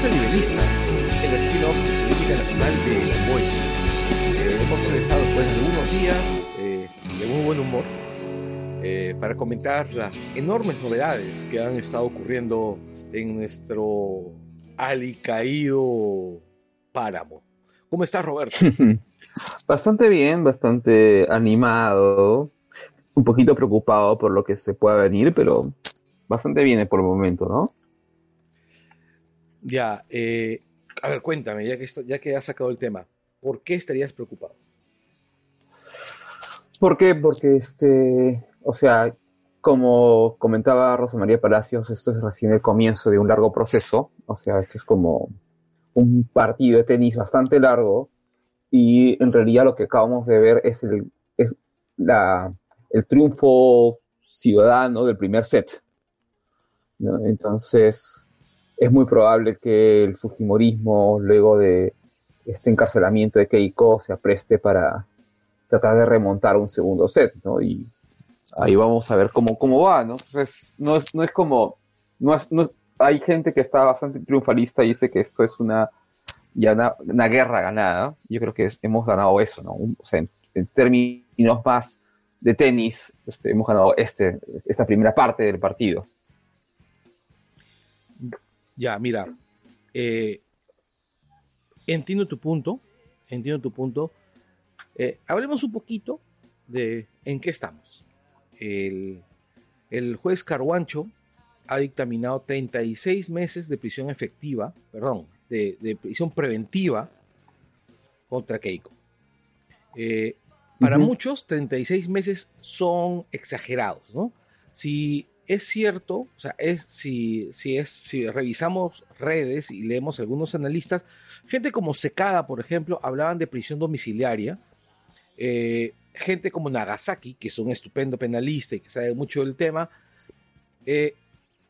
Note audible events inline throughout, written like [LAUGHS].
Bienvenidos a Nivelistas, el spin-off de Política Nacional de Boy. Eh, hemos regresado después de algunos días eh, de muy buen humor eh, para comentar las enormes novedades que han estado ocurriendo en nuestro alicaído páramo. ¿Cómo estás, Roberto? [LAUGHS] bastante bien, bastante animado, un poquito preocupado por lo que se pueda venir, pero bastante bien por el momento, ¿no? Ya, eh, a ver, cuéntame, ya que, ya que has sacado el tema, ¿por qué estarías preocupado? ¿Por qué? Porque, este, o sea, como comentaba Rosa María Palacios, esto es recién el comienzo de un largo proceso, o sea, esto es como un partido de tenis bastante largo y en realidad lo que acabamos de ver es el, es la, el triunfo ciudadano del primer set. Entonces, es muy probable que el Fujimorismo, luego de este encarcelamiento de Keiko, se apreste para tratar de remontar un segundo set, ¿no? Y ahí vamos a ver cómo, cómo va, ¿no? Entonces, no es, no es como, no es, hay gente que está bastante triunfalista y dice que esto es una, ya una, guerra ganada. Yo creo que hemos ganado eso, ¿no? o sea, en, términos más de tenis, este, hemos ganado este, esta primera parte del partido. Ya, mira, eh, entiendo tu punto, entiendo tu punto. Eh, hablemos un poquito de en qué estamos. El, juez Carguancho ha dictaminado 36 meses de prisión efectiva, perdón, de, prisión preventiva contra Keiko. Eh, para muchos, 36 meses son exagerados, ¿no? Si es cierto, o sea, es, si, si, es, si revisamos redes y leemos algunos analistas, gente como Secada, por ejemplo, hablaban de prisión domiciliaria. Eh, gente como Nagasaki, que es un estupendo penalista y que sabe mucho del tema, eh,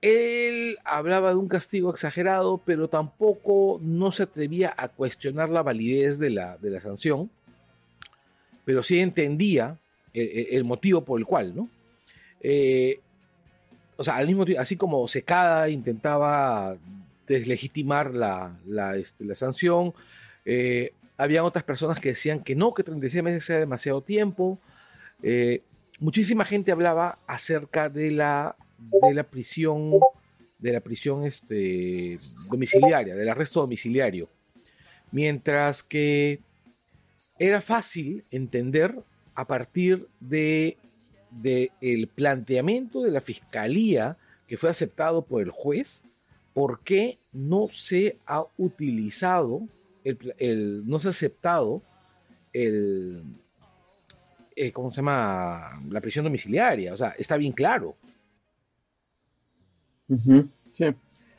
él hablaba de un castigo exagerado, pero tampoco no se atrevía a cuestionar la validez de la, de la sanción, pero sí entendía el, motivo por el cual, ¿no? Eh, o sea, al mismo tiempo, así como Secada intentaba deslegitimar la, la, este, sanción, eh, había otras personas que decían que no, que 36 meses era demasiado tiempo. Eh, muchísima gente hablaba acerca de la, de la prisión, de la prisión este, domiciliaria, del arresto domiciliario. Mientras que era fácil entender a partir de del planteamiento de la fiscalía que fue aceptado por el juez, ¿por qué no se ha utilizado, el, no se ha aceptado el, eh, ¿cómo se llama? La prisión domiciliaria. O sea, está bien claro. Sí.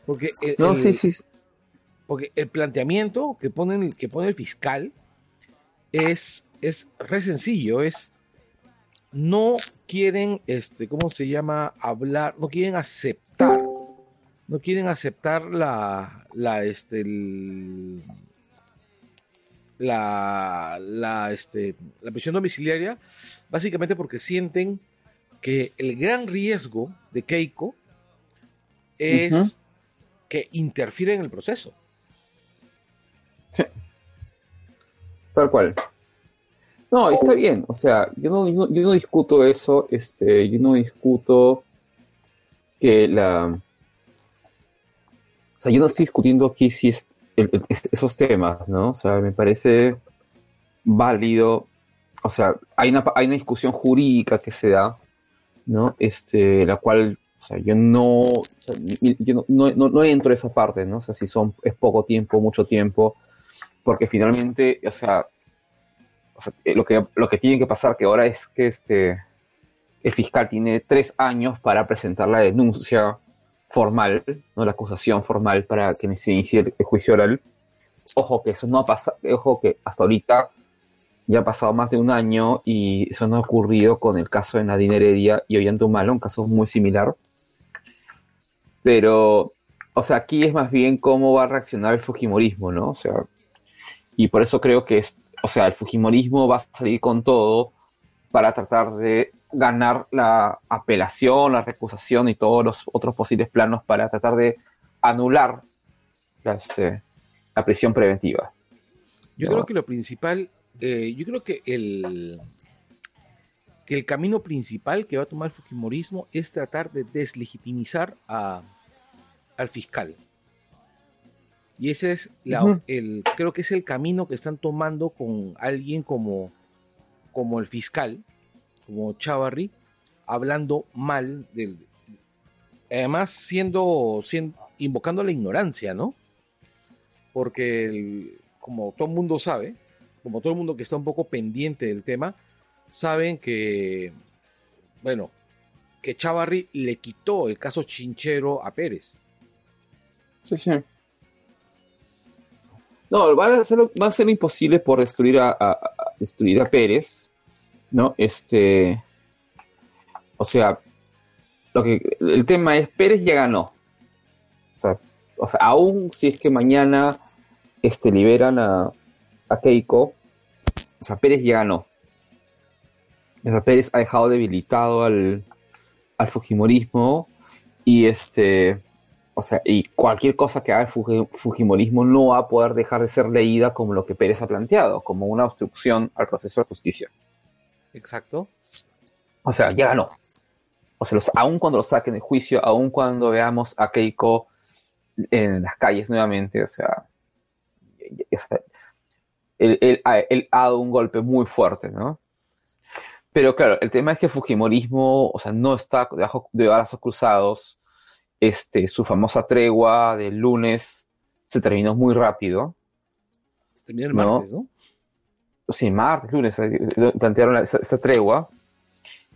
Porque el, sí, sí. Porque el planteamiento que, ponen, que pone el fiscal es, es re sencillo, es no quieren, este, ¿cómo se llama? Hablar, no quieren aceptar, no quieren aceptar la, la, este, la, la, este, la prisión domiciliaria, básicamente porque sienten que el gran riesgo de Keiko es que interfiere en el proceso. Sí. Tal cual. No, está bien, o sea, yo no, discuto eso, este, yo no discuto que la... O sea, yo no estoy discutiendo aquí si es esos temas, ¿no? O sea, me parece válido, o sea, hay una, hay una discusión jurídica que se da, ¿no? Este, la cual, o sea, yo no, yo no, no, no, entro a esa parte, ¿no? O sea, si son, es poco tiempo, mucho tiempo, porque finalmente, o sea, eh, lo, que, lo que tiene que pasar que ahora es que este, el fiscal tiene tres años para presentar la denuncia formal, ¿no? la acusación formal para que se inicie el, juicio oral. Ojo que eso no ha pasado, ojo que hasta ahorita ya ha pasado más de un año y eso no ha ocurrido con el caso de Nadine Heredia y Ollanta un caso muy similar. Pero, o sea, aquí es más bien cómo va a reaccionar el Fujimorismo, ¿no? O sea, y por eso creo que es, o sea, el Fujimorismo va a salir con todo para tratar de ganar la apelación, la recusación y todos los otros posibles planos para tratar de anular la, este, la prisión preventiva. Yo creo que lo principal, eh, yo creo que el, que el camino principal que va a tomar el Fujimorismo es tratar de deslegitimizar a, al fiscal. Y ese es el, creo que es el camino que están tomando con alguien como, como el fiscal, como Chavarri, hablando mal del, además siendo, invocando la ignorancia, ¿no? Porque como todo el mundo sabe, como todo el mundo que está un poco pendiente del tema, saben que, bueno, que Chavarri le quitó el caso chinchero a Pérez. Sí, sí. No, va a ser, va a ser imposible por destruir a, destruir a Pérez, ¿no? Este, o sea, lo que el tema es Pérez ya ganó. O sea, o sea aún si es que mañana este, liberan a, a Keiko, o sea, Pérez ya ganó. O sea, Pérez ha dejado debilitado al, al Fujimorismo y este o sea, y cualquier cosa que haga el Fujimorismo no va a poder dejar de ser leída como lo que Pérez ha planteado, como una obstrucción al proceso de justicia. Exacto. O sea, ya ganó. O sea, los, aun cuando lo saquen de juicio, aun cuando veamos a Keiko en las calles nuevamente, o sea, él, ha dado un golpe muy fuerte, ¿no? Pero claro, el tema es que el Fujimorismo, o sea, no está debajo de brazos cruzados, este, su famosa tregua del lunes se terminó muy rápido. Se terminó el martes, ¿no? Sí, martes, lunes, eh, plantearon esa, tregua.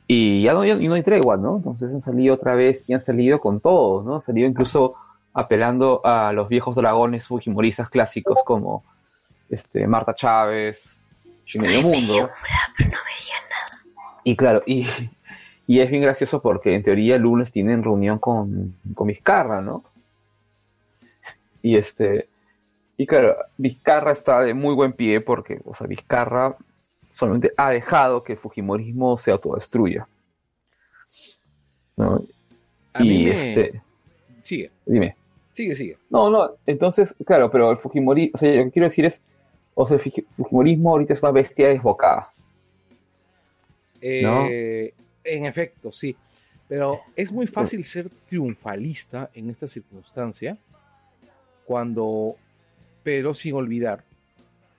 Y ya no, no, hay tregua, ¿no? Entonces han salido otra vez y han salido con todo, ¿no? Han salido incluso apelando a los viejos dragones fujimoristas clásicos como este, Marta Chávez, y Medio Mundo. Y claro, y, y es bien gracioso porque en teoría el lunes tienen reunión con, con Vizcarra, ¿no? Y este. Y claro, Vizcarra está de muy buen pie porque, o sea, Vizcarra solamente ha dejado que el Fujimorismo se autodestruya. ¿no? y este. Sigue. Dime. Sigue, sigue. No, no, entonces, claro, pero el Fujimorismo, o sea, lo que quiero decir es, o sea, el Fujimorismo ahorita es una bestia desbocada. Eh, en efecto, sí. Pero es muy fácil ser triunfalista en esta circunstancia cuando, pero sin olvidar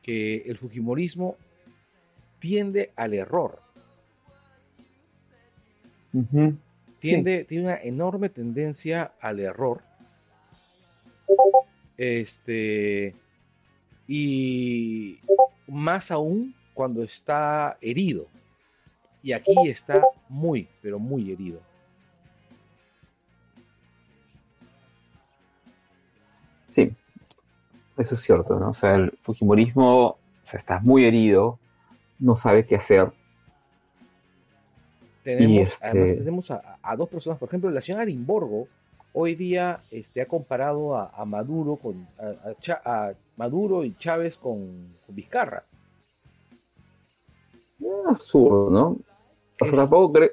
que el Fujimorismo tiende al error. tiende, Tiene una enorme tendencia al error. Este, y más aún cuando está herido. Y aquí está muy, pero muy herido. Sí, eso es cierto, ¿no? O sea, el Fujimorismo está muy herido, no sabe qué hacer. Tenemos, este Además, tenemos a, dos personas, por ejemplo, la señora Arimborgo hoy día este, ha comparado a, Maduro con a, Maduro y Chávez con, Vizcarra. absurdo, ¿no? O sea, tampoco creo,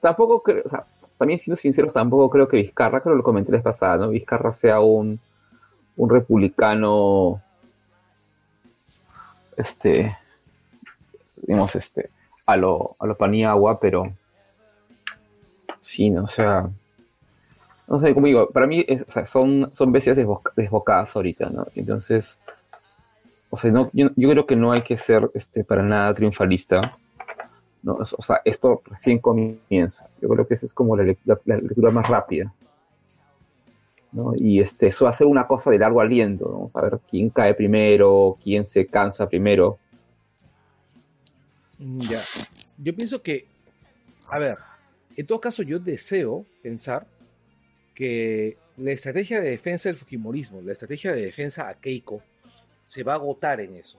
tampoco creo, o sea, también siendo sinceros, tampoco creo que Vizcarra, creo que lo comenté la vez pasada, ¿no? Vizcarra sea un, un republicano, este, digamos, este, a lo, a lo Paniagua, pero sí, ¿no? O sea, no sé, como digo, para mí o sea, son, son bestias desbocadas ahorita, ¿no? Entonces, o sea, no, yo, yo, creo que no hay que ser este, para nada triunfalista o sea, esto recién comienza. Yo creo que esa es como la, lectura más rápida. Y este, eso va a ser una cosa de largo aliento. Vamos a ver quién cae primero, quién se cansa primero. Ya. Yo pienso que, a ver, en todo caso yo deseo pensar que la estrategia de defensa del Fujimorismo, la estrategia de defensa a Keiko, se va a agotar en eso.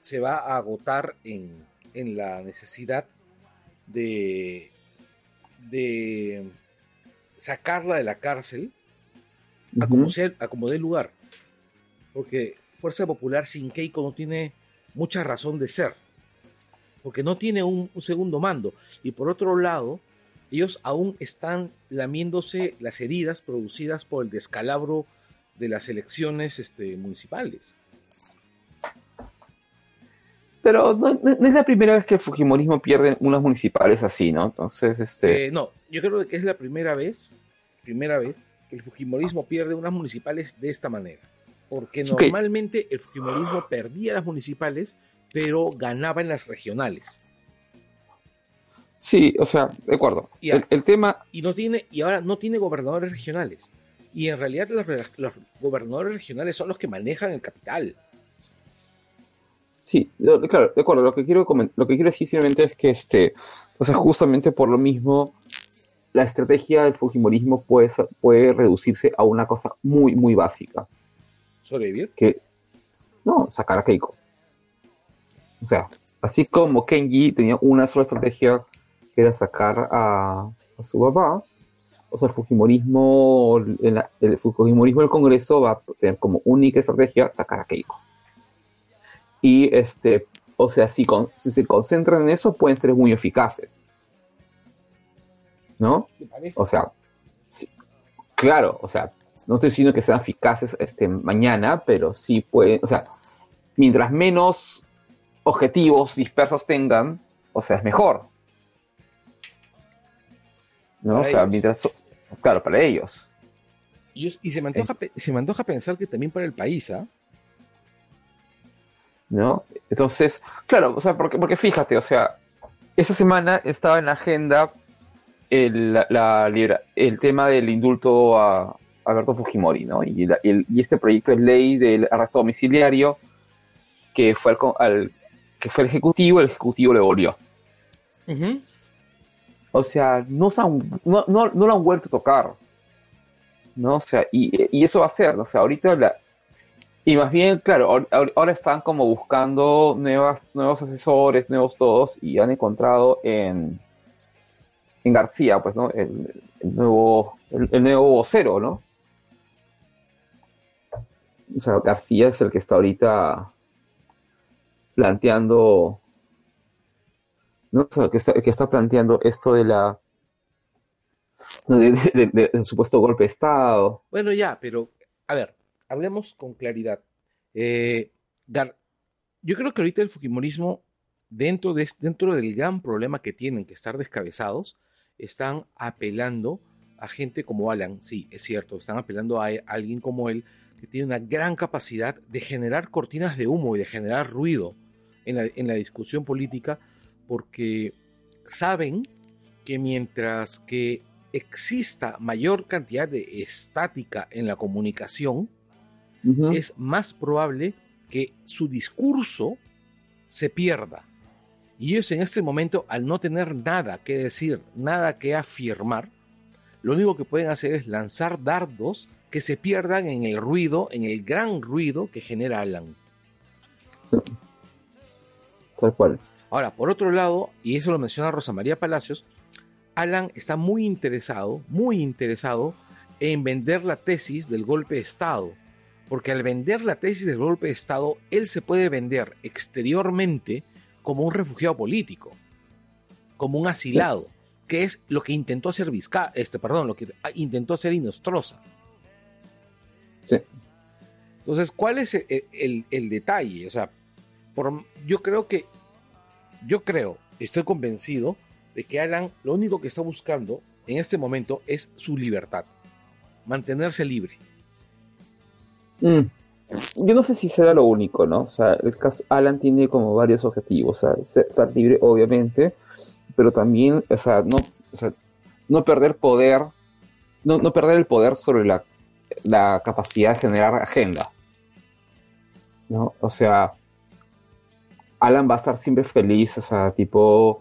Se va a agotar en en la necesidad de, de sacarla de la cárcel a, como sea, a como dé lugar. Porque Fuerza Popular sin Keiko no tiene mucha razón de ser. Porque no tiene un, segundo mando. Y por otro lado, ellos aún están lamiéndose las heridas producidas por el descalabro de las elecciones este, municipales. Pero no, es la primera vez que el Fujimorismo pierde unas municipales así, ¿no? Entonces, este... Eh, no, yo creo que es la primera vez, primera vez que el Fujimorismo pierde unas municipales de esta manera. Porque normalmente el Fujimorismo perdía las municipales, pero ganaba en las regionales. Sí, o sea, de acuerdo. Y el, tema. Y no tiene, y ahora no tiene gobernadores regionales. Y en realidad los, los gobernadores regionales son los que manejan el capital. Sí, claro, de acuerdo. Lo que quiero lo que quiero decir simplemente es que este, o sea, justamente por lo mismo, la estrategia del Fujimorismo puede, puede reducirse a una cosa muy, muy básica. ¿Sobrevivir? Que, no, sacar a Keiko. O sea, así como Kenji tenía una sola estrategia que era sacar a, su papá, o sea, el Fujimorismo, el, el Fujimorismo del Congreso va a tener como única estrategia sacar a Keiko. Y este, o sea, si, si se concentran en eso, pueden ser muy eficaces. ¿No? O sea, claro, o sea, no estoy diciendo que sean eficaces este, mañana, pero sí pueden, o sea, mientras menos objetivos dispersos tengan, o sea, es mejor. ¿No? o sea, mientras, claro, para ellos. Y, se, me antoja, se me antoja pensar que también para el país, ¿ah? ¿No? Entonces, claro, o sea, porque, porque fíjate, o sea, esa semana estaba en la agenda el, la, el tema del indulto a Alberto Fujimori, ¿no? Y, y, este proyecto de ley del arresto domiciliario que fue al, que fue el ejecutivo, el ejecutivo le volvió. O sea, no, no, no, lo han vuelto a tocar. ¿no? O sea, y, y, eso va a ser, o sea, ahorita la, y más bien, claro, ahora están como buscando nuevas, nuevos asesores, nuevos todos, y han encontrado en, en García, pues, ¿no? El, nuevo, el, nuevo vocero, ¿no? O sea, García es el que está ahorita planteando, ¿no? O que está, que está planteando esto de la, del supuesto golpe de Estado. Bueno, ya, pero, a ver, hablemos con claridad. Eh, yo creo que ahorita el Fujimorismo, dentro, de, dentro del gran problema que tienen, que estar descabezados, están apelando a gente como Alan. Sí, es cierto, están apelando a, alguien como él, que tiene una gran capacidad de generar cortinas de humo y de generar ruido en en la discusión política, porque saben que mientras que exista mayor cantidad de estática en la comunicación, es más probable que su discurso se pierda. Y ellos en este momento, al no tener nada que decir, nada que afirmar, lo único que pueden hacer es lanzar dardos que se pierdan en el ruido, en el gran ruido que genera Alan. Tal cual. Ahora, por otro lado, y eso lo menciona Rosa María Palacios, Alan está muy interesado, muy interesado en vender la tesis del golpe de Estado porque al vender la tesis del golpe de Estado, él se puede vender exteriormente como un refugiado político, como un asilado, que es lo que intentó hacer Vizca, este, perdón, lo que intentó hacer Inostroza. Sí. Entonces, ¿cuál es el, detalle? O sea, por, yo creo que, yo creo, estoy convencido de que Alan lo único que está buscando en este momento es su libertad, mantenerse libre Mm. Yo no sé si será lo único, ¿no? O sea, el caso Alan tiene como varios objetivos. O sea, estar libre, obviamente, pero también, o sea, no, no perder poder, no, no, perder el poder sobre la, la capacidad de generar agenda. ¿No? O sea, Alan va a estar siempre feliz, o sea, tipo,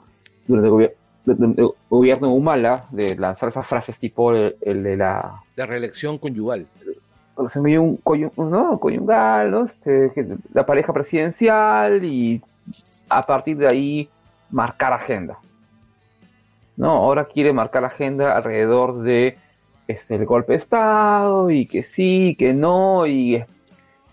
durante el, gobierno Humala, de lanzar esas frases tipo el, el de la... De reelección conyugal dio un ¿no? conyugal, ¿no? Este, la pareja presidencial y a partir de ahí marcar agenda. ¿no? Ahora quiere marcar agenda alrededor de este, el golpe de Estado y que sí, que no, y,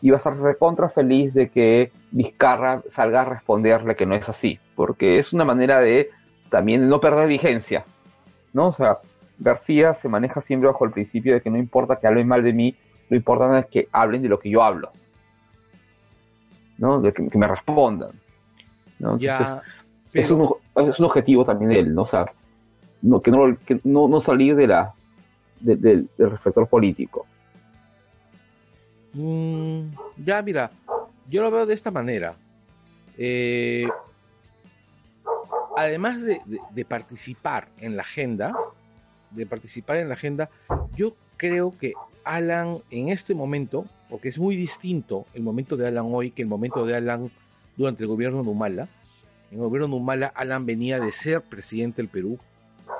y va a estar recontra feliz de que Vizcarra salga a responderle que no es así, porque es una manera de también no perder vigencia, ¿no? O sea, García se maneja siempre bajo el principio de que no importa que hable mal de mí, lo importante es que hablen de lo que yo hablo. ¿no? De que, me respondan. ¿no? Ya, es, un, es, un, objetivo también de él, ¿no? O sea, no, que, no, que no, no salir de la, del reflector político. Mm, ya, mira, yo lo veo de esta manera. Eh, además de, de, participar en la agenda, de participar en la agenda, yo creo que Alan en este momento, porque es muy distinto el momento de Alan hoy que el momento de Alan durante el gobierno de Humala. En el gobierno de Humala, Alan venía de ser presidente del Perú,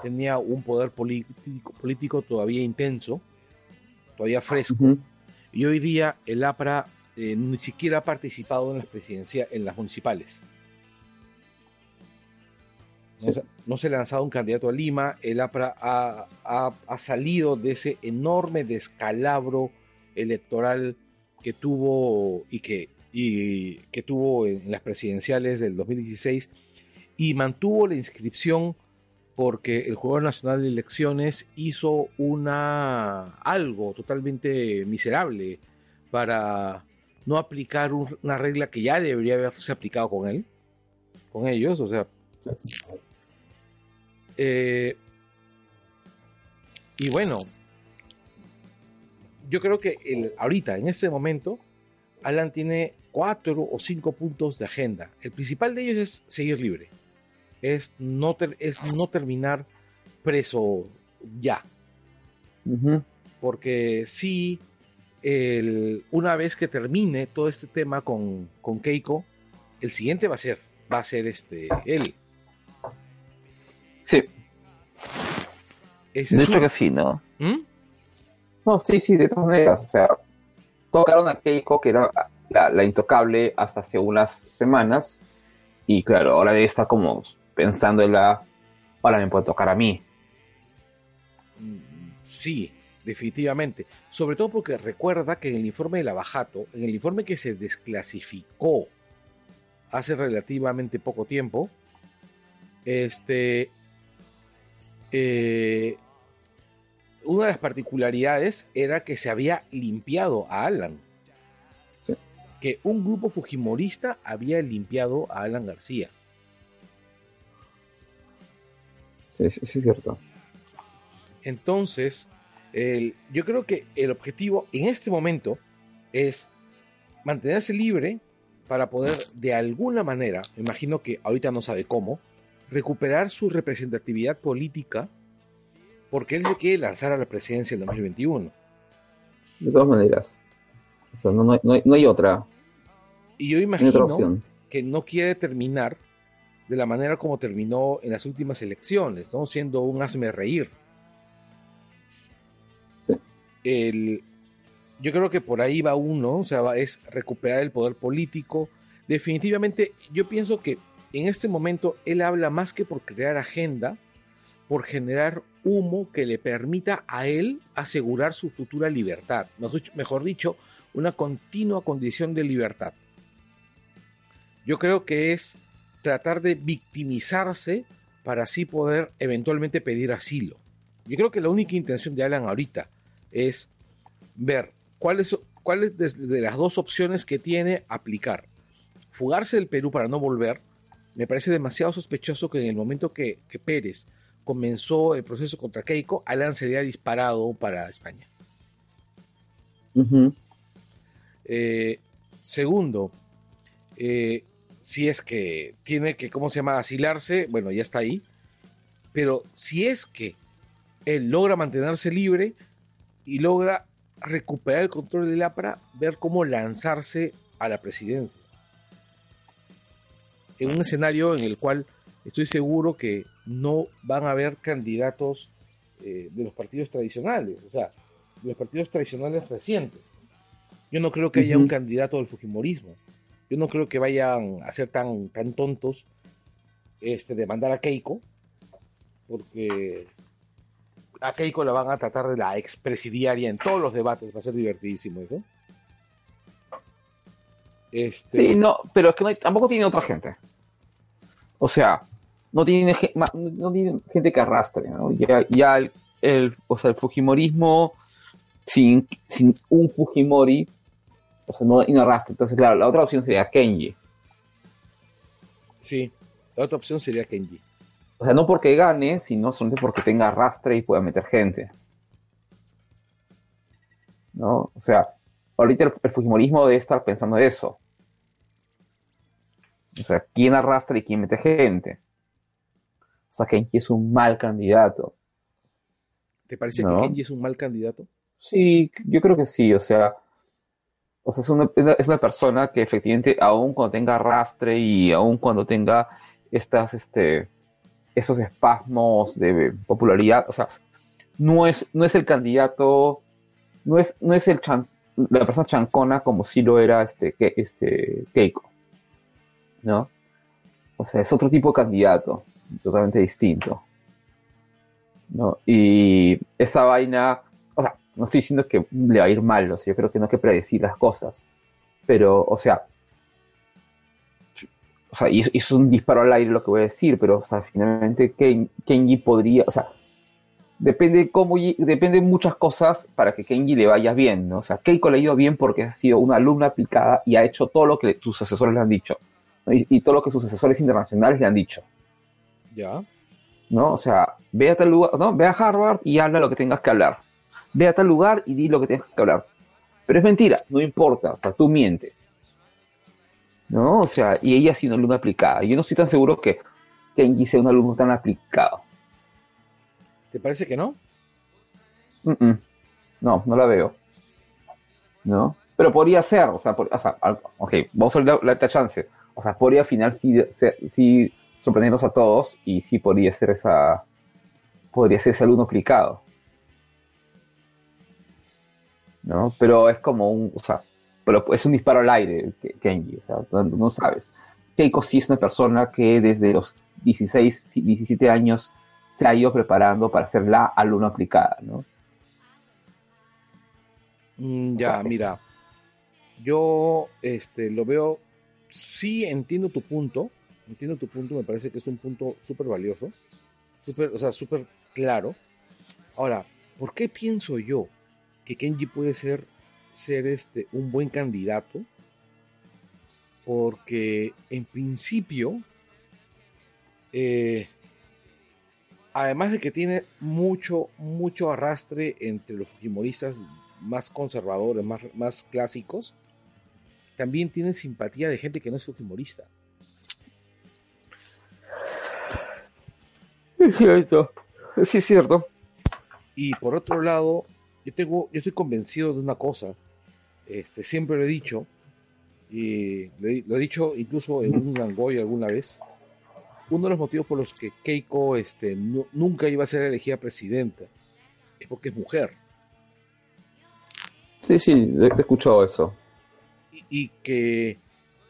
tenía un poder político, político todavía intenso, todavía fresco, y hoy día el APRA eh, ni siquiera ha participado en las presidencias, en las municipales. No, se, ha lanzado un candidato a Lima, el APRA ha, salido de ese enorme descalabro electoral que tuvo y que, y que tuvo en las presidenciales del 2016 y mantuvo la inscripción porque el Jugador Nacional de Elecciones hizo una algo totalmente miserable para no aplicar una regla que ya debería haberse aplicado con él, con ellos, o sea. Eh, y bueno, yo creo que el, ahorita, en este momento, Alan tiene cuatro o cinco puntos de agenda. El principal de ellos es seguir libre es no, es no terminar preso ya. Porque si una vez que termine todo este tema con, Keiko, el siguiente va a ser, va a ser este, él. Sí. de hecho que sí, ¿no? ¿Mm? No, sí, sí, de todas maneras. O sea, tocaron a Keiko, que era la, la, intocable hasta hace unas semanas. Y claro, ahora debe estar como pensando en la, ahora me puede tocar a mí. Sí, definitivamente. Sobre todo porque recuerda que en el informe de la Bajato, en el informe que se desclasificó hace relativamente poco tiempo, este, eh, una de las particularidades era que se había limpiado a Alan. Que un grupo fujimorista había limpiado a Alan García. Sí, sí, es cierto. Entonces, yo creo que el objetivo en este momento es mantenerse libre para poder de alguna manera, imagino que ahorita no sabe cómo, recuperar su representatividad política porque él se quiere lanzar a la presidencia en 2021. De todas maneras. no, hay, otra. Y yo imagino que no quiere terminar de la manera como terminó en las últimas elecciones, ¿no? Siendo un hazme reír. El, yo creo que por ahí va uno, o sea, es recuperar el poder político. Definitivamente, yo pienso que en este momento él habla más que por crear agenda, por generar humo que le permita a él asegurar su futura libertad, mejor dicho, una continua condición de libertad. Yo creo que es tratar de victimizarse para así poder eventualmente pedir asilo. Yo creo que la única intención de Alan ahorita es ver cuáles cuáles de, las dos opciones que tiene aplicar. Fugarse del Perú para no volver, me parece demasiado sospechoso que en el momento que, Pérez comenzó el proceso contra Keiko, Alan sería disparado para España. Eh, segundo, eh, si es que tiene que, ¿cómo se llama?, asilarse, bueno, ya está ahí. Pero si es que él logra mantenerse libre y logra recuperar el control del APRA, ver cómo lanzarse a la presidencia. En un escenario en el cual estoy seguro que no van a haber candidatos eh, de los partidos tradicionales, o sea, de los partidos tradicionales recientes. Yo no creo que haya un candidato del Fujimorismo yo no creo que vayan a ser tan, tan tontos este, de mandar a Keiko, porque a Keiko la van a tratar de la expresidiaria en todos los debates, va a ser divertidísimo eso. Este... Sí, no, pero es que tampoco tiene otra gente. O sea, no tiene, no tiene gente que arrastre, ¿no? Ya, el, o sea, el Fujimorismo sin, sin un Fujimori, o sea, no, y no arrastre. Entonces, claro, la otra opción sería Kenji. Sí, la otra opción sería Kenji. O sea, no porque gane, sino solamente porque tenga arrastre y pueda meter gente. ¿No? O sea, ahorita el, Fujimorismo debe estar pensando eso. O sea, ¿quién arrastra y quién mete gente? O sea, Kenji es un mal candidato. ¿Te parece que Kenji es un mal candidato? Sí, yo creo que sí. O sea, o sea es, una, es una persona que efectivamente, aun cuando tenga arrastre y aun cuando tenga estas, este, esos espasmos de popularidad, o sea, no es, no es el candidato, no es, no es el la persona chancona como si lo era este, este Keiko, ¿no? O sea, es otro tipo de candidato, totalmente distinto, ¿no? Y esa vaina, o sea, no estoy diciendo que le va a ir mal, o sea, yo creo que no hay que predecir las cosas, pero, o sea, o sea, y, es un disparo al aire lo que voy a decir, pero o sea, finalmente Kenji podría, o sea, depende cómo, depende de muchas cosas para que Kenji le vaya bien, ¿no? O sea, Keiko le ha ido bien porque ha sido una alumna aplicada y ha hecho todo lo que sus asesores le han dicho, y, todo lo que sus asesores internacionales le han dicho. Ya. ¿No? O sea, ve a tal lugar, ¿no? Ve a Harvard y habla lo que tengas que hablar. Ve a tal lugar y di lo que tengas que hablar. Pero es mentira, no importa, o sea, tú mientes. ¿no? O sea, y ella ha sido una alumna aplicada. Yo no estoy tan seguro que Kenji sea un alumno tan aplicado. ¿Te parece que no? No, no la veo. ¿No? Pero podría ser, o sea, ok, vamos a ver la, chance. O sea, podría al final sí, sorprendernos a todos y sí podría ser esa, podría ser ese alumno aplicado. ¿No? Pero es como un, o sea, pero es un disparo al aire, Kenji, o sea, no, sabes. Keiko sí es una persona que desde los 16, 17 años se ha ido preparando para ser la alumna aplicada, ¿no? Mm, ya, mira, yo este, lo veo, sí entiendo tu punto, entiendo tu punto, me parece que es un punto súper valioso, super, o sea, súper claro. Ahora, ¿por qué pienso yo que Kenji puede ser ser este, un buen candidato porque en principio, eh, además de que tiene mucho, mucho arrastre entre los fujimoristas más conservadores, más, más clásicos, también tiene simpatía de gente que no es fujimorista. Es cierto, sí es cierto. Y por otro lado, yo tengo, yo estoy convencido de una cosa, este, siempre lo he dicho, y lo he, dicho incluso en un Angoy alguna vez. Uno de los motivos por los que Keiko este, nunca iba a ser elegida presidenta es porque es mujer. Sí, sí, he, escuchado eso. Y, que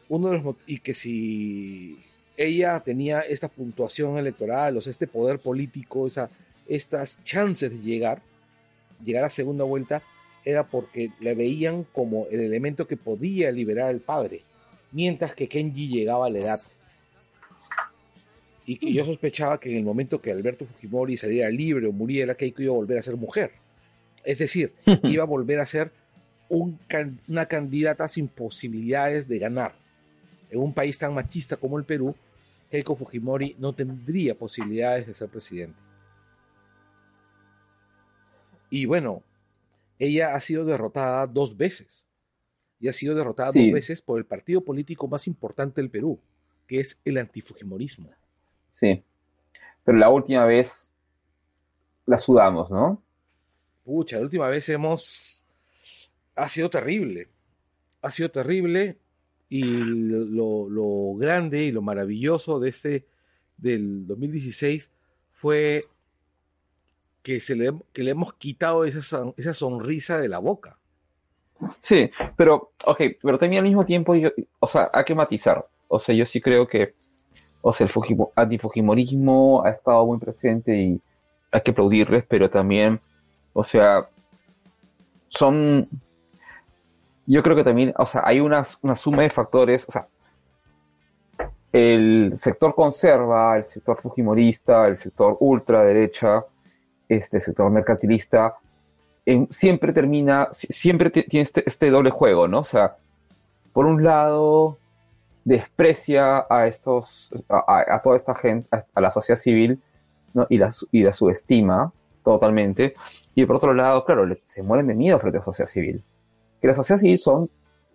uno de los y que si ella tenía esta puntuación electoral, o sea, este poder político, esa, estas chances de llegar, llegar a segunda vuelta, era porque le veían como el elemento que podía liberar al padre, mientras que Kenji llegaba a la edad. Y que yo sospechaba que en el momento que Alberto Fujimori saliera libre o muriera, Keiko iba a volver a ser mujer. Es decir, [LAUGHS] iba a volver a ser una candidata sin posibilidades de ganar. En un país tan machista como el Perú, Keiko Fujimori no tendría posibilidades de ser presidente. Y bueno, ella ha sido derrotada dos veces. Y ha sido derrotada dos veces por el partido político más importante del Perú, que es el antifujimorismo. Sí. Pero la última vez la sudamos, ¿no? Pucha, la última vez hemos. Ha sido terrible. Ha sido terrible. Y lo, lo grande y lo maravilloso de este del 2016 fue que, se le, que le hemos quitado esa, esa sonrisa de la boca. Sí, pero, ok, pero también al mismo tiempo, yo, o sea, hay que matizar. O sea, yo sí creo que, o sea, el antifujimorismo ha estado muy presente y hay que aplaudirles, pero también, o sea, son, yo creo que también, o sea, hay una, una suma de factores, o sea, el sector conserva, el sector fujimorista, el sector ultraderecha, este sector mercantilista siempre termina, siempre tiene este, este, doble juego, ¿no? O sea, por un lado, desprecia a estos, a, toda esta gente, a, la sociedad civil, ¿no? Y la, y la subestima totalmente. Y por otro lado, claro, se mueren de miedo frente a la sociedad civil. Que la sociedad civil son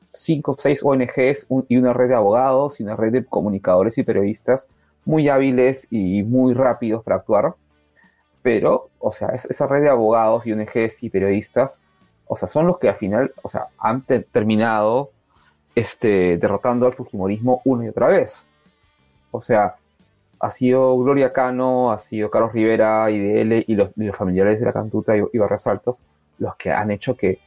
cinco o seis ONGs y una red de abogados y una red de comunicadores y periodistas muy hábiles y muy rápidos para actuar. Pero, o sea, esa red de abogados y ONGs y periodistas, o sea, son los que al final, o sea, han terminado este, derrotando al Fujimorismo una y otra vez. O sea, ha sido Gloria Cano, ha sido Carlos Rivera, IDL y los, los familiares de la Cantuta y, Barrios Altos los que han hecho que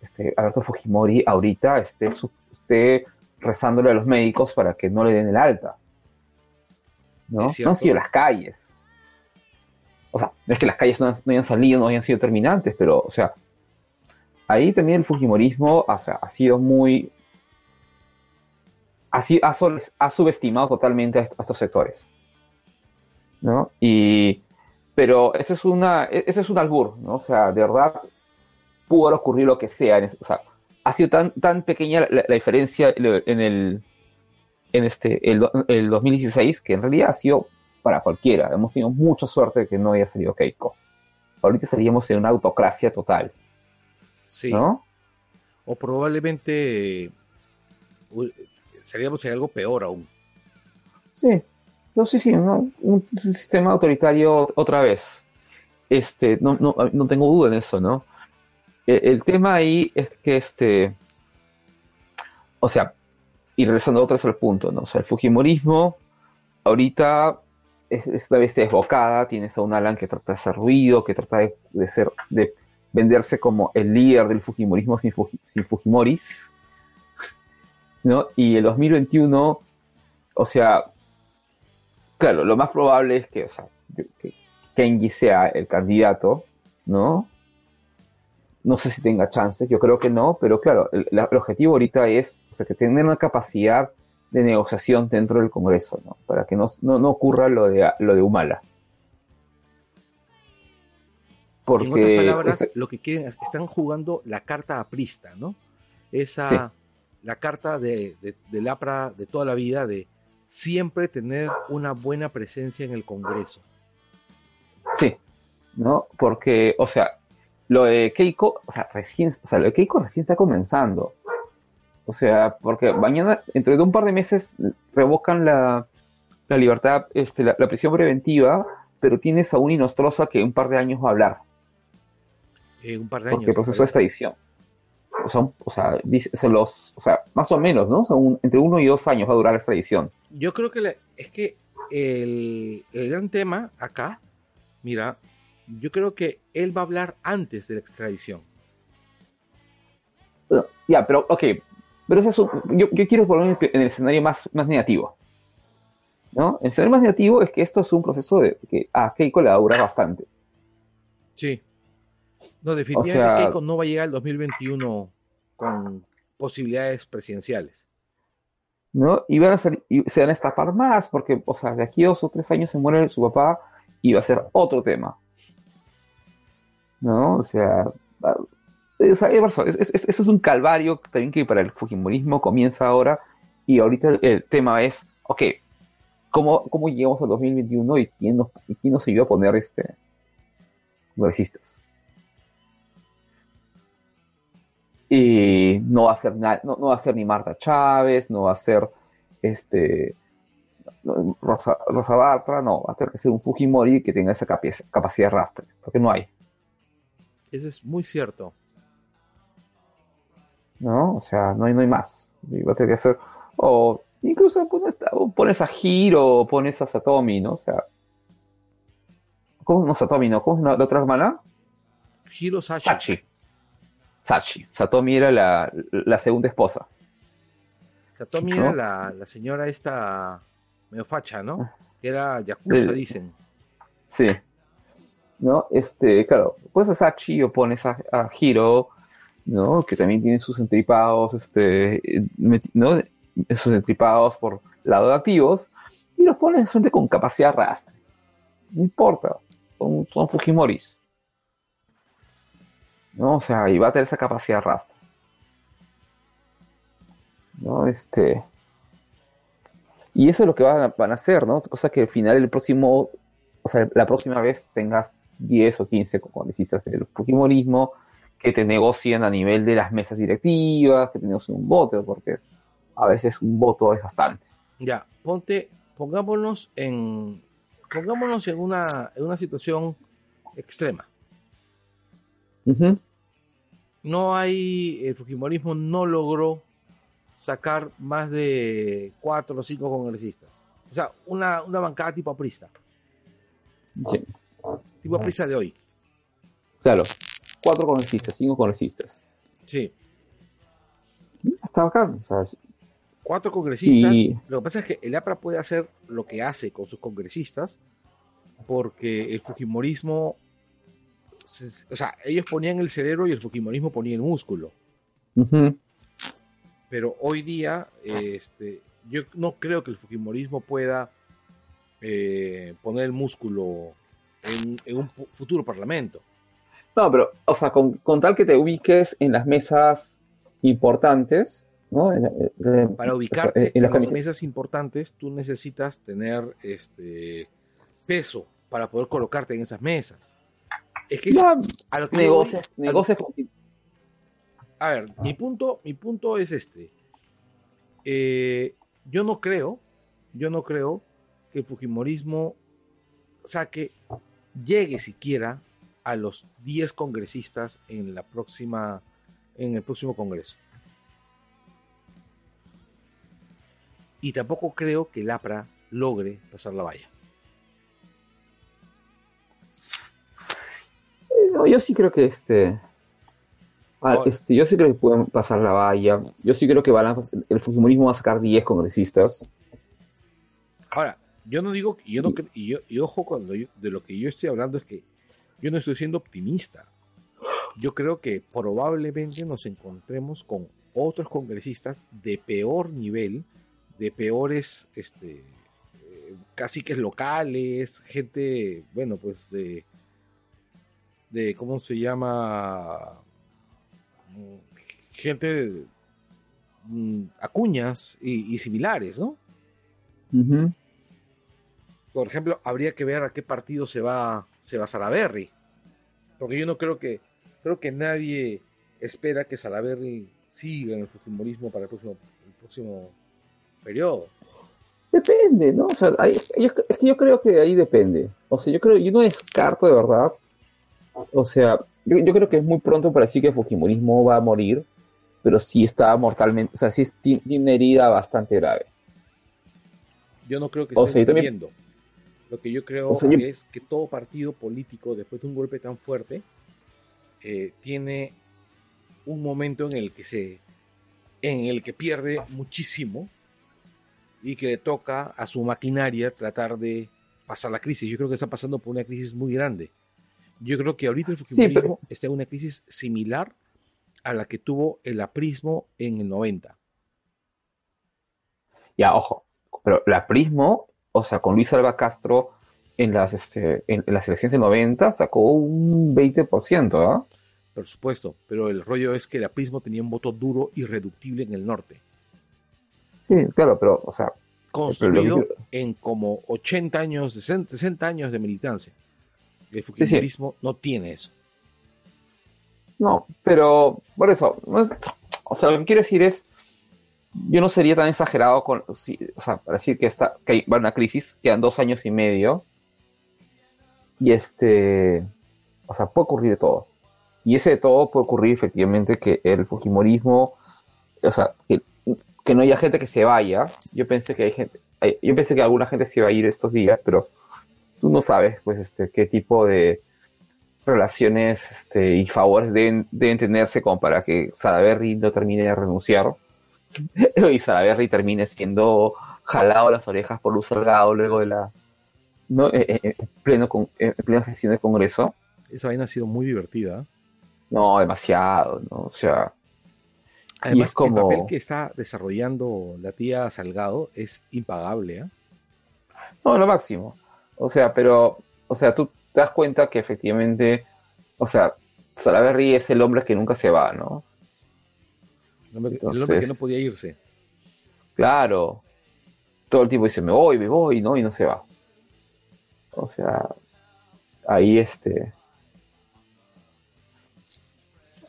este, Alberto Fujimori ahorita esté, esté rezándole a los médicos para que no le den el alta. ¿no? No han sido las calles. O sea, no es que las calles no, hayan salido, no hayan sido terminantes, pero, o sea, ahí también el Fujimorismo ha sido muy. Ha, ha, subestimado totalmente a, estos sectores. ¿No? Y. Pero ese es, una, ese es un albur, ¿no? O sea, de verdad, pudo ocurrir lo que sea. o sea, ha sido tan, tan pequeña la diferencia en el, en este, el, 2016, que en realidad ha sido para cualquiera. Hemos tenido mucha suerte de que no haya salido Keiko. Ahorita seríamos en una autocracia total. Sí. ¿No? O probablemente seríamos en algo peor aún. Sí, no, sí, sí, un sistema autoritario otra vez. Este, no, no, no tengo duda en eso, ¿no? El, el, tema ahí es que este, o sea, y regresando otra vez al punto, ¿no? O sea, el Fujimorismo ahorita es, esta vez desbocada, tienes a un Alan que trata de hacer ruido, que trata de, ser, de venderse como el líder del Fujimorismo sin, Fujimoris, ¿no? Y el 2021, o sea, claro, lo más probable es que, o sea, que Kenji sea el candidato, ¿no? No sé si tenga chances, yo creo que no, pero claro, el, objetivo ahorita es o sea, que tener una capacidad de negociación dentro del Congreso, ¿no? Para que no, no, ocurra lo de, lo de Humala. Porque, en otras palabras, lo que quieren es, están jugando la carta aprista, ¿no? Esa, la carta de, de, del APRA de toda la vida de siempre tener una buena presencia en el Congreso. Sí, ¿no? Porque, o sea, lo de Keiko, o sea, recién, o sea, lo de Keiko recién está comenzando. O sea, porque mañana, dentro de un par de meses, revocan la, la libertad, este, la, prisión preventiva, pero tienes a un Inostrosa que un par de años va a hablar. Eh, un par de años. Porque el proceso de extradición. O sea, o sea, dice, los, o sea, más o menos, ¿no? entre uno y dos años va a durar la extradición. Yo creo que es que el, el gran tema acá, mira, yo creo que él va a hablar antes de la extradición. Ya, pero, ok, pero eso yo, quiero poner en el escenario más, más negativo. ¿no? El escenario más negativo es que esto es un proceso de, que a Keiko le va a durar bastante. Sí. No, definitivamente Keiko no va a llegar al 2021 con posibilidades presidenciales. ¿No? Y, van a ser, y se van a estapar más, porque, o sea, de aquí a dos o tres años se muere su papá y va a ser otro tema. ¿no? O sea, es, es, un calvario también que para el Fujimorismo comienza ahora y ahorita el, tema es, ok, ¿cómo, ¿cómo, llegamos al 2021 y quién nos, y quién nos ayudó a poner este congresistas? Y no va a ser no, no, va a ser ni Marta Chávez, no va a ser este Rosa, Rosa Bartra, no, va a tener que ser un Fujimori que tenga esa capacidad de rastre, porque no hay. Eso es muy cierto. ¿No? O sea, no hay, no hay más. Va a tener que hacer. O incluso pones, a Hiro, pones a Satomi, ¿no? O sea. ¿Cómo no Satomi, no? ¿Cómo es la, otra hermana? Hiro Sachi. Sachi. Sachi. Satomi era la, la segunda esposa. Satomi era la, la, señora esta medio facha, ¿no? Que era Yakuza, dicen. Sí. ¿no? Este, claro, puedes a Sachi o pones a, Hiro, ¿no? Que también tiene sus entripados, este, ¿no? Sus entripados por lado de activos, y los pones frente con capacidad rastre. No importa, son, son Fujimoris. ¿No? O sea, y va a tener esa capacidad de arrastre. ¿No? Este. Y eso es lo que van a, van a hacer, ¿no? Cosa que al final el próximo, o sea, la próxima vez tengas 10 o 15 congresistas el Fujimorismo que te negocien a nivel de las mesas directivas, que te negocien un voto, porque a veces un voto es bastante. Ya, ponte, pongámonos en, pongámonos en una, en una situación extrema. No hay, el Fujimorismo no logró sacar más de cuatro o cinco congresistas. O sea, una, una bancada tipo aprista. Sí. Tipo aprista de hoy. Claro. Cuatro congresistas, cinco congresistas. Sí. Está bacán. O sea, Cuatro congresistas. Lo que pasa es que el APRA puede hacer lo que hace con sus congresistas porque el Fujimorismo o sea, ellos ponían el cerebro y el Fujimorismo ponía el músculo. Pero hoy día, este, yo no creo que el Fujimorismo pueda eh, poner el músculo en, un futuro parlamento. No, pero, o sea, con, tal que te ubiques en las mesas importantes, ¿no? Para ubicarte en, las mesas importantes, tú necesitas tener este peso para poder colocarte en esas mesas. Es que a lo que negocios, a, ver, mi punto, mi punto es este. Eh, yo no creo, yo no creo que el Fujimorismo saque, llegue siquiera a los 10 congresistas en la próxima, en el próximo congreso. Y tampoco creo que el APRA logre pasar la valla. Yo sí creo que este, ah, este. Yo sí creo que pueden pasar la valla. Yo sí creo que el Fujimorismo va a sacar 10 congresistas. Ahora, yo no digo, yo no, y, yo, y ojo, cuando de lo que yo estoy hablando es que yo no estoy siendo optimista. Yo creo que probablemente nos encontremos con otros congresistas de peor nivel, de peores, este, eh, caciques locales, gente, bueno, pues de, de ¿cómo se llama? Gente mm, acuñas y, similares, ¿no? Por ejemplo, habría que ver a qué partido se va, se va Salaberry. Porque yo no creo que, creo que nadie espera que Salaberry siga en el fujimorismo para el próximo, el próximo periodo. Depende, ¿no? O sea, es que yo creo que ahí depende. O sea, yo creo, yo no descarto de verdad o sea, yo, creo que es muy pronto para decir que el Fujimorismo va a morir, pero sí está mortalmente, o sea, sí tiene una herida bastante grave. Yo no creo que esté muriendo. Lo que yo creo es que todo partido político, después de un golpe tan fuerte, eh, tiene un momento en el que se en el que pierde muchísimo y que le toca a su maquinaria tratar de pasar la crisis. Yo creo que está pasando por una crisis muy grande. Yo creo que ahorita el fujimorismo está en una crisis similar a la que tuvo el aprismo en el 90. Ya, ojo, pero el aprismo, o sea, con Luis Alba Castro en las, este, en, las elecciones del 90 sacó un 20%, ¿ah? Por supuesto, pero el rollo es que el aprismo tenía un voto duro y reductible en el norte. Sí, claro, pero, o sea... Construido en como 80 años, 60 años de militancia. El fujimorismo no tiene eso. No, pero por eso, o sea, lo que quiero decir es, yo no sería tan exagerado con, o sea, para decir que, está, que hay una crisis, quedan dos años y medio, y este, o sea, puede ocurrir de todo. Y ese de todo puede ocurrir efectivamente que el Fujimorismo, o sea, que, que no haya gente que se vaya. Yo pensé que hay gente, yo pensé que alguna gente se iba a ir estos días, pero tú no sabes, pues, este, qué tipo de relaciones este, y favores deben, tenerse como para que Salaberry no termine de renunciar [LAUGHS] y Salaberry termine siendo jalado las orejas por Luz Salgado luego de la ¿no? Eh, eh, en, pleno con, en plena sesión del Congreso. Esa vaina ha sido muy divertida. No, demasiado, ¿no? O sea. Además, como... el papel que está desarrollando la tía Salgado es impagable, ¿eh? No, lo máximo. O sea, pero, o sea, tú te das cuenta que efectivamente, o sea, Salaverry es el hombre que nunca se va, ¿no? El hombre, que- el hombre que no podía irse. Claro. Todo el tiempo dice, me voy, me voy, ¿no? Y no se va. O sea, ahí este...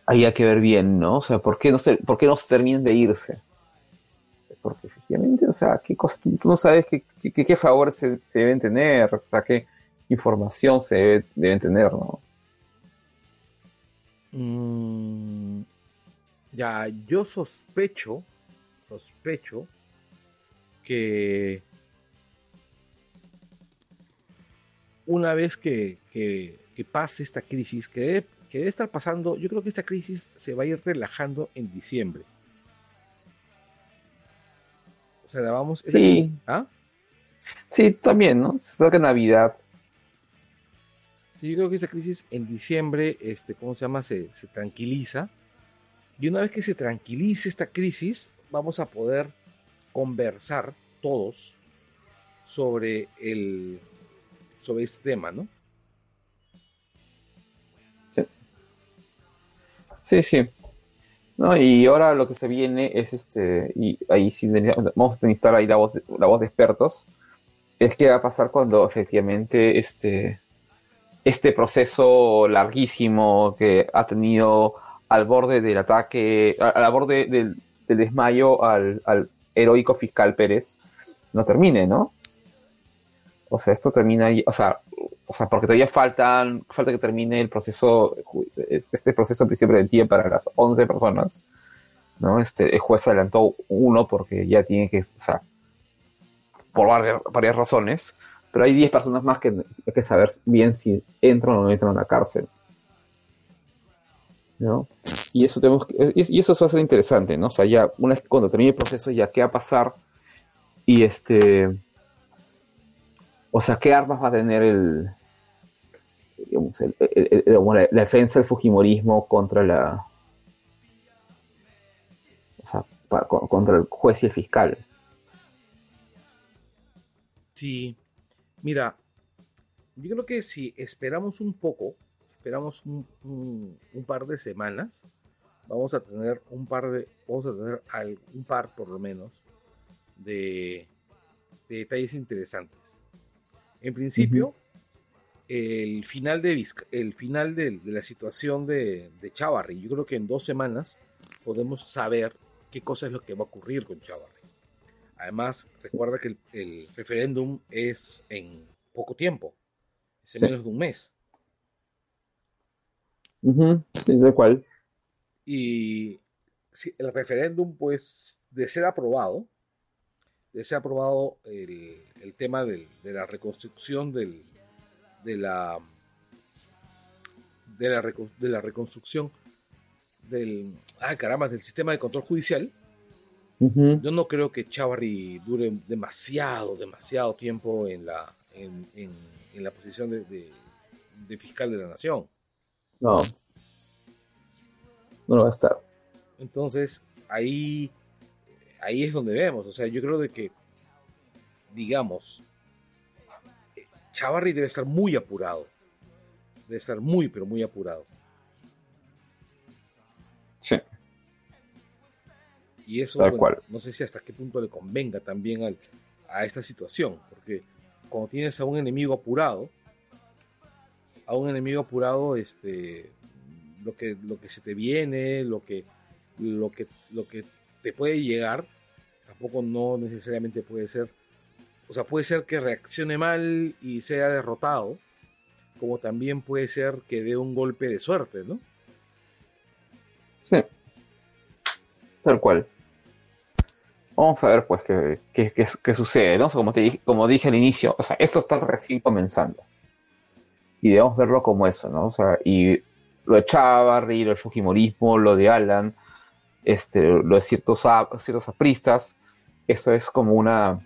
Ahí hay que ver bien, ¿no? O sea, ¿por qué no se, por qué no se terminan de irse? Porque efectivamente, o sea, ¿qué cosa, tú, tú no sabes qué, qué, qué favores se, se deben tener, o sea, qué información se debe- deben tener, ¿no? Mm, ya, yo sospecho, sospecho que una vez que, que- que pase esta crisis, que debe, que debe estar pasando, yo creo que esta crisis se va a ir relajando en diciembre. O sea, Sí. ¿Ah? Sí, también, ¿no? Se toca Navidad. Sí, yo creo que esa crisis en diciembre, este, ¿cómo se llama? Se, se tranquiliza. Y una vez que se tranquilice esta crisis, vamos a poder conversar todos sobre el sobre este tema, ¿no? Sí, sí. No, y ahora lo que se viene es este, y ahí sí vamos a necesitar ahí la voz, la voz de expertos, es qué va a pasar cuando efectivamente este, este proceso larguísimo que ha tenido al borde del ataque, a- al borde del, del desmayo al, al heroico fiscal Pérez, no termine, ¿no? O sea, esto termina o sea, o sea, porque todavía faltan, falta que termine el proceso, este proceso en principio del para las 11 personas, ¿no? Este, el juez adelantó uno porque ya tiene que, o sea, por varias, varias razones, pero hay 10 personas más que hay que saber bien si entran o no entran a la cárcel. ¿No? Y eso tenemos que- y eso va a ser interesante, ¿no? O sea, ya una vez que cuando termine el proceso, ya qué va a pasar y este o sea, ¿qué armas va a tener el, digamos, la, defensa del Fujimorismo contra la contra el juez y el fiscal? Sí. Mira, yo creo que si esperamos un poco, esperamos un, par de semanas, vamos a tener un par de, vamos a tener un par por lo menos de detalles interesantes. En principio, el final de Vizca- el final de, de la situación de, de Chavarri, yo creo que en dos semanas podemos saber qué cosa es lo que va a ocurrir con Chavarri. Además, recuerda que el, el referéndum es en poco tiempo, es en Sí. menos de un mes. Ujú, sí, tal cual. Y si el referéndum, pues, de ser aprobado, de ser aprobado el, el tema del- de la reconstrucción del, de la de la, reco- de la reconstrucción del ah caramba del sistema de control judicial yo no creo que Chavarri dure demasiado demasiado tiempo en la en, en- en la posición de, de- de fiscal de la nación No. No lo va a estar. Entonces, ahí, ahí es donde vemos. O sea, yo creo de que, digamos, Chavarri debe estar muy apurado. Debe estar muy, pero muy apurado. Sí. Y eso, Tal bueno, cual. no sé si hasta qué punto le convenga también al- a esta situación. Porque cuando tienes a un enemigo apurado, a un enemigo apurado, este, lo que, lo que se te viene, lo que, lo que, lo que puede llegar, tampoco no necesariamente puede ser, o sea, puede ser que reaccione mal y sea derrotado, como también puede ser que dé un golpe de suerte, ¿no? Sí. Tal cual. Vamos a ver, pues, qué, qué- qué- sucede, ¿no? O como, te dije, como dije al inicio, o sea, esto está recién comenzando. Y debemos verlo como eso, ¿no? O sea, y lo de Chavarri, lo del Fujimorismo, lo de Alan, este, lo de ciertos, ciertos apristas, eso es como una...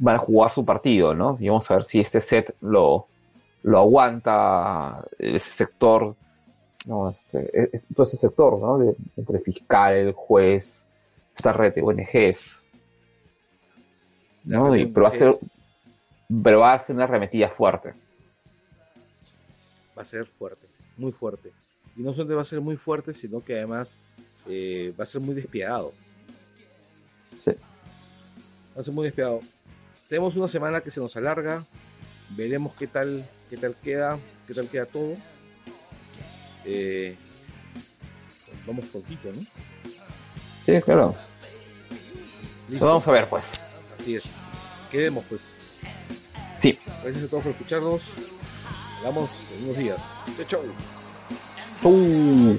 Van a jugar su partido, ¿no? Y vamos a ver si este set lo, lo aguanta ese sector no, este, es- todo ese sector, ¿no? De- entre fiscal, el juez, esta red de ONGs, ¿no? Y- pero, va a ser, pero va a ser una arremetida fuerte. Va a ser fuerte, muy fuerte. Y no solamente va a ser muy fuerte, sino que además eh, va a ser muy despiadado. Sí. Va a ser muy despiadado. Tenemos una semana que se nos alarga. Veremos qué tal, qué tal queda, qué tal queda todo. Eh, vamos poquito, ¿no? Sí, claro. Listo. Vamos a ver, pues. Así es. Quedemos, pues. Sí. Gracias a todos por escucharnos. Hablamos en unos días. Chau, chau. Uh.